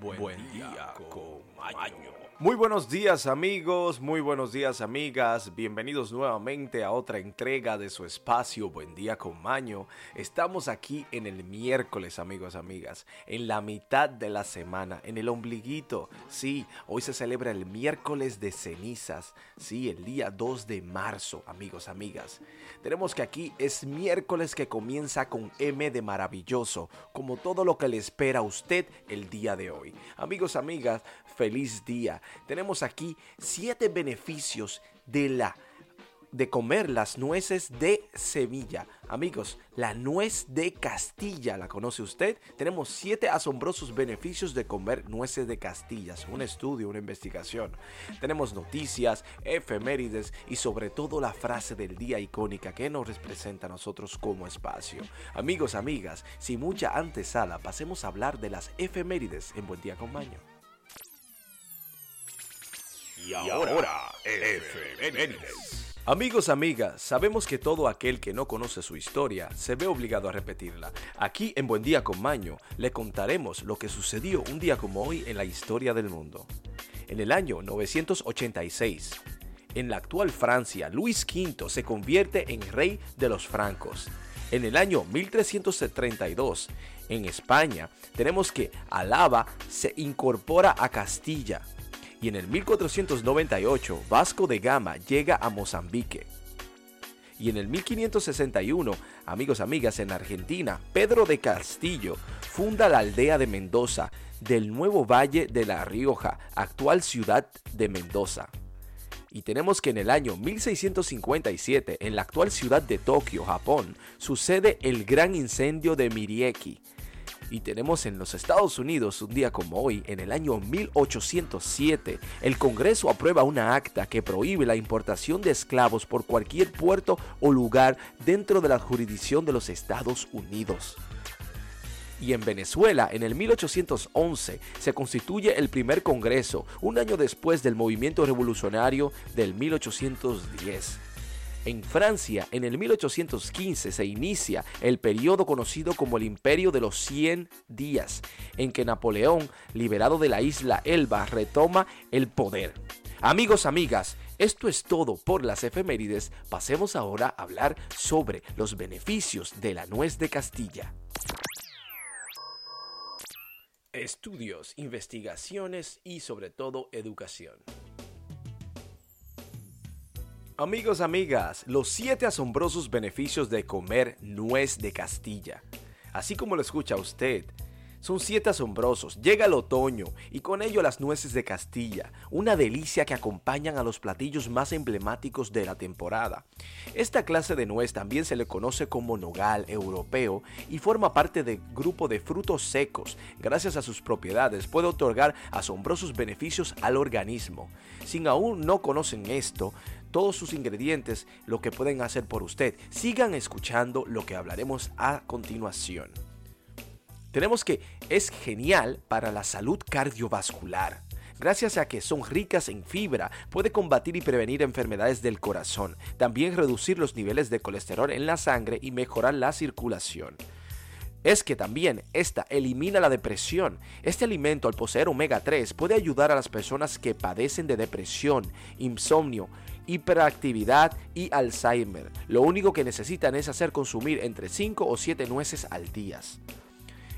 Buen, día, con Muy buenos días amigos, muy buenos días amigas, bienvenidos nuevamente a otra entrega de su espacio Buen día con Maño. Estamos aquí en el miércoles amigos, amigas, en la mitad de la semana, en el ombliguito. Sí, hoy se celebra el miércoles de cenizas, sí, el día 2 de marzo amigos, amigas. Tenemos que aquí es miércoles que comienza con M de maravilloso, como todo lo que le espera a usted el día de hoy. Amigos, amigas, feliz día. Tenemos aquí siete beneficios de la de comer las nueces de Sevilla. Amigos, la nuez de Castilla, ¿la conoce usted? Tenemos siete asombrosos beneficios de comer nueces de Castilla. Un estudio, una investigación. Tenemos noticias, efemérides y sobre todo la frase del día icónica que nos representa a nosotros como espacio. Amigos, amigas, sin mucha antesala, pasemos a hablar de las efemérides en Buen Día con Maño. Y ahora, efemérides. Amigos, amigas, sabemos que todo aquel que no conoce su historia se ve obligado a repetirla. Aquí en Buen Día con Maño le contaremos lo que sucedió un día como hoy en la historia del mundo. En el año 986, en la actual Francia, Luis V se convierte en rey de los francos. En el año 1332, en España, tenemos que Alaba se incorpora a Castilla y en el 1498 Vasco de Gama llega a Mozambique. Y en el 1561, amigos amigas, en Argentina, Pedro de Castillo funda la aldea de Mendoza del nuevo Valle de La Rioja, actual ciudad de Mendoza. Y tenemos que en el año 1657, en la actual ciudad de Tokio, Japón, sucede el gran incendio de Mirieki, y tenemos en los Estados Unidos, un día como hoy, en el año 1807, el Congreso aprueba una acta que prohíbe la importación de esclavos por cualquier puerto o lugar dentro de la jurisdicción de los Estados Unidos. Y en Venezuela, en el 1811, se constituye el primer Congreso, un año después del movimiento revolucionario del 1810. En Francia, en el 1815, se inicia el periodo conocido como el Imperio de los 100 días, en que Napoleón, liberado de la isla Elba, retoma el poder. Amigos, amigas, esto es todo por las efemérides. Pasemos ahora a hablar sobre los beneficios de la nuez de Castilla. Estudios, investigaciones y sobre todo educación. Amigos, amigas, los siete asombrosos beneficios de comer nuez de Castilla. Así como lo escucha usted, son siete asombrosos. Llega el otoño y con ello las nueces de Castilla, una delicia que acompañan a los platillos más emblemáticos de la temporada. Esta clase de nuez también se le conoce como nogal europeo y forma parte del grupo de frutos secos. Gracias a sus propiedades puede otorgar asombrosos beneficios al organismo. Si aún no conocen esto, todos sus ingredientes, lo que pueden hacer por usted. Sigan escuchando lo que hablaremos a continuación. Tenemos que es genial para la salud cardiovascular. Gracias a que son ricas en fibra, puede combatir y prevenir enfermedades del corazón, también reducir los niveles de colesterol en la sangre y mejorar la circulación es que también esta elimina la depresión. Este alimento al poseer omega 3 puede ayudar a las personas que padecen de depresión, insomnio, hiperactividad y Alzheimer. Lo único que necesitan es hacer consumir entre 5 o 7 nueces al día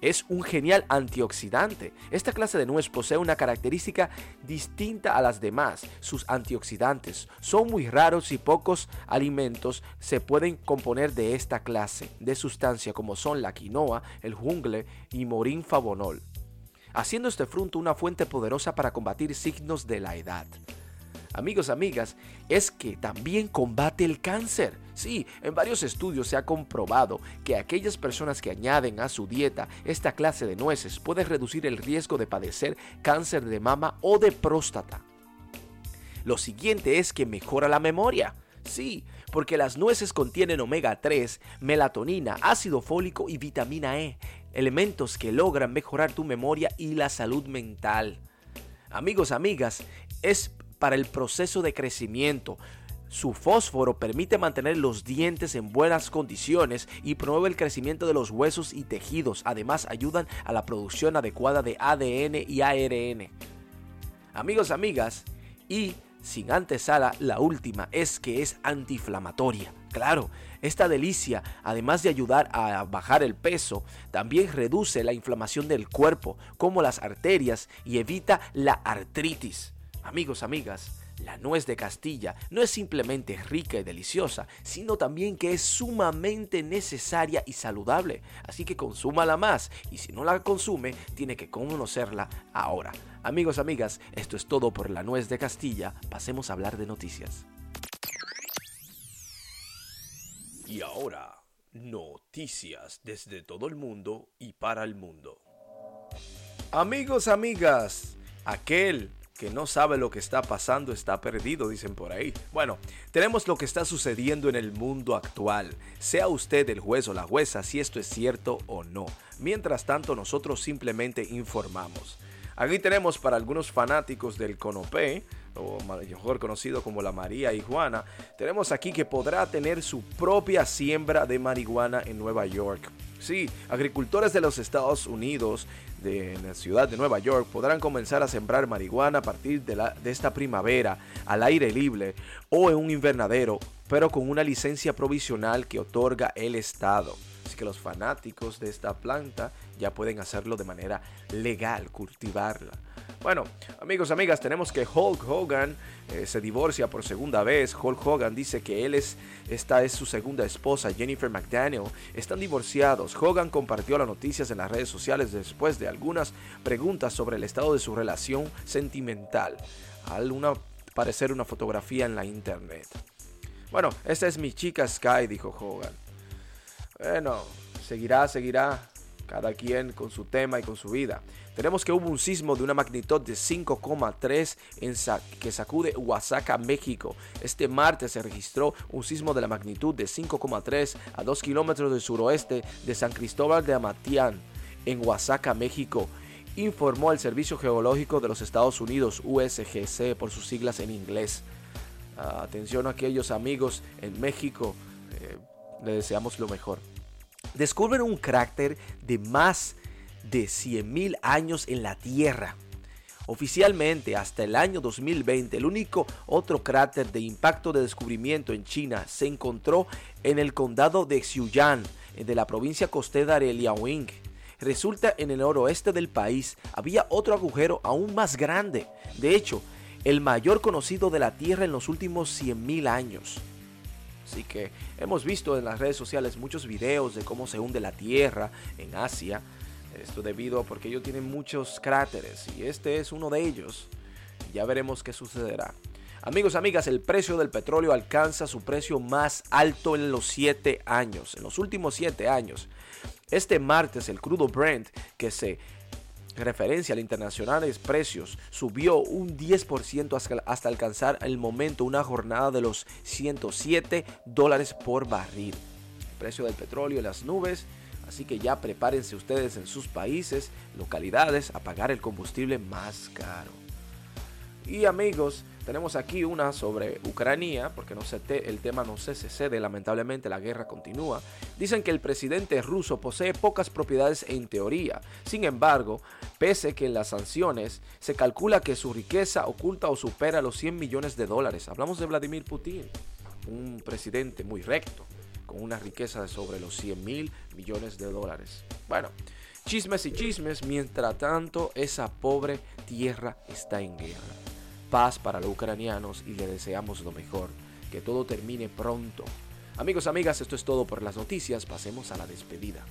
es un genial antioxidante. Esta clase de nuez posee una característica distinta a las demás. Sus antioxidantes son muy raros y pocos alimentos se pueden componer de esta clase de sustancia como son la quinoa, el jungle y morín favonol, haciendo este fruto una fuente poderosa para combatir signos de la edad amigos, amigas, es que también combate el cáncer. Sí, en varios estudios se ha comprobado que aquellas personas que añaden a su dieta esta clase de nueces pueden reducir el riesgo de padecer cáncer de mama o de próstata. Lo siguiente es que mejora la memoria. Sí, porque las nueces contienen omega 3, melatonina, ácido fólico y vitamina E, elementos que logran mejorar tu memoria y la salud mental. Amigos, amigas, es para el proceso de crecimiento. Su fósforo permite mantener los dientes en buenas condiciones y promueve el crecimiento de los huesos y tejidos. Además, ayudan a la producción adecuada de ADN y ARN. Amigos, amigas, y sin antesala, la última es que es antiinflamatoria. Claro, esta delicia, además de ayudar a bajar el peso, también reduce la inflamación del cuerpo, como las arterias, y evita la artritis. Amigos, amigas, la nuez de Castilla no es simplemente rica y deliciosa, sino también que es sumamente necesaria y saludable. Así que consúmala más y si no la consume, tiene que conocerla ahora. Amigos, amigas, esto es todo por la nuez de Castilla. Pasemos a hablar de noticias. Y ahora, noticias desde todo el mundo y para el mundo. Amigos, amigas, aquel que no sabe lo que está pasando está perdido, dicen por ahí. Bueno, tenemos lo que está sucediendo en el mundo actual. Sea usted el juez o la jueza si esto es cierto o no. Mientras tanto, nosotros simplemente informamos. Aquí tenemos para algunos fanáticos del Conopé, o mejor conocido como la María y Juana, tenemos aquí que podrá tener su propia siembra de marihuana en Nueva York. Sí, agricultores de los Estados Unidos de la ciudad de Nueva York podrán comenzar a sembrar marihuana a partir de, de esta primavera al aire libre o en un invernadero, pero con una licencia provisional que otorga el Estado. Que los fanáticos de esta planta ya pueden hacerlo de manera legal, cultivarla. Bueno, amigos, amigas, tenemos que Hulk Hogan eh, se divorcia por segunda vez. Hulk Hogan dice que él es, esta es su segunda esposa, Jennifer McDaniel. Están divorciados. Hogan compartió las noticias en las redes sociales después de algunas preguntas sobre el estado de su relación sentimental. Al una, parecer una fotografía en la internet. Bueno, esta es mi chica Sky, dijo Hogan. Bueno, seguirá, seguirá cada quien con su tema y con su vida. Tenemos que hubo un sismo de una magnitud de 5,3 en que sacude Oaxaca, México. Este martes se registró un sismo de la magnitud de 5,3 a 2 kilómetros del suroeste de San Cristóbal de Amatián, en Oaxaca, México. Informó el Servicio Geológico de los Estados Unidos, USGC, por sus siglas en inglés. atención a aquellos amigos en México, eh, le deseamos lo mejor descubren un cráter de más de 100.000 años en la Tierra. Oficialmente, hasta el año 2020, el único otro cráter de impacto de descubrimiento en China se encontró en el condado de Xiuyang, de la provincia costera de Liaoning. Resulta en el noroeste del país había otro agujero aún más grande, de hecho, el mayor conocido de la Tierra en los últimos 100.000 años. Así que hemos visto en las redes sociales muchos videos de cómo se hunde la Tierra en Asia. Esto debido a porque ellos tienen muchos cráteres y este es uno de ellos. Ya veremos qué sucederá. Amigos, amigas, el precio del petróleo alcanza su precio más alto en los 7 años, en los últimos 7 años. Este martes el crudo Brent, que se referencia al internacionales precios subió un 10% hasta alcanzar el momento una jornada de los 107 dólares por barril. El precio del petróleo en las nubes, así que ya prepárense ustedes en sus países, localidades, a pagar el combustible más caro. Y amigos, tenemos aquí una sobre Ucrania, porque no se el tema no se cede, lamentablemente la guerra continúa. Dicen que el presidente ruso posee pocas propiedades en teoría. Sin embargo, pese que en las sanciones se calcula que su riqueza oculta o supera los 100 millones de dólares. Hablamos de Vladimir Putin, un presidente muy recto, con una riqueza de sobre los 100 mil millones de dólares. Bueno, chismes y chismes, mientras tanto esa pobre tierra está en guerra paz para los ucranianos y le deseamos lo mejor, que todo termine pronto. Amigos, amigas, esto es todo por las noticias, pasemos a la despedida.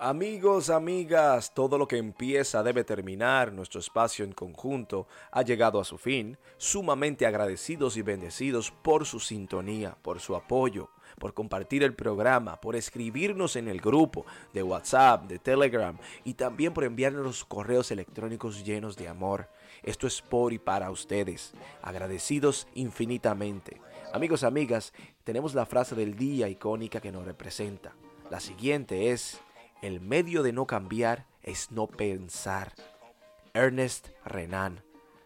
Amigos, amigas, todo lo que empieza debe terminar. Nuestro espacio en conjunto ha llegado a su fin. Sumamente agradecidos y bendecidos por su sintonía, por su apoyo, por compartir el programa, por escribirnos en el grupo de WhatsApp, de Telegram y también por enviarnos correos electrónicos llenos de amor. Esto es por y para ustedes. Agradecidos infinitamente. Amigos, amigas, tenemos la frase del día icónica que nos representa. La siguiente es El medio de no cambiar es no pensar. Ernest Renan.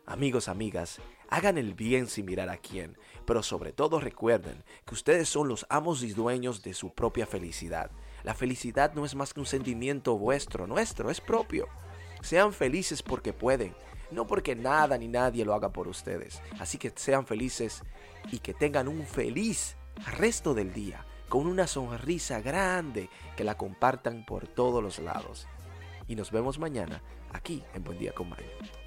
Amigos, amigas, hagan el bien sin mirar a quién, pero sobre todo recuerden que ustedes son los amos y dueños de su propia felicidad. La felicidad no es más que un sentimiento vuestro, nuestro, es propio. Sean felices porque pueden, no porque nada ni nadie lo haga por ustedes. Así que sean felices y que tengan un feliz resto del día, con una sonrisa grande que la compartan por todos los lados. Y nos vemos mañana aquí en Buen Día con Mario.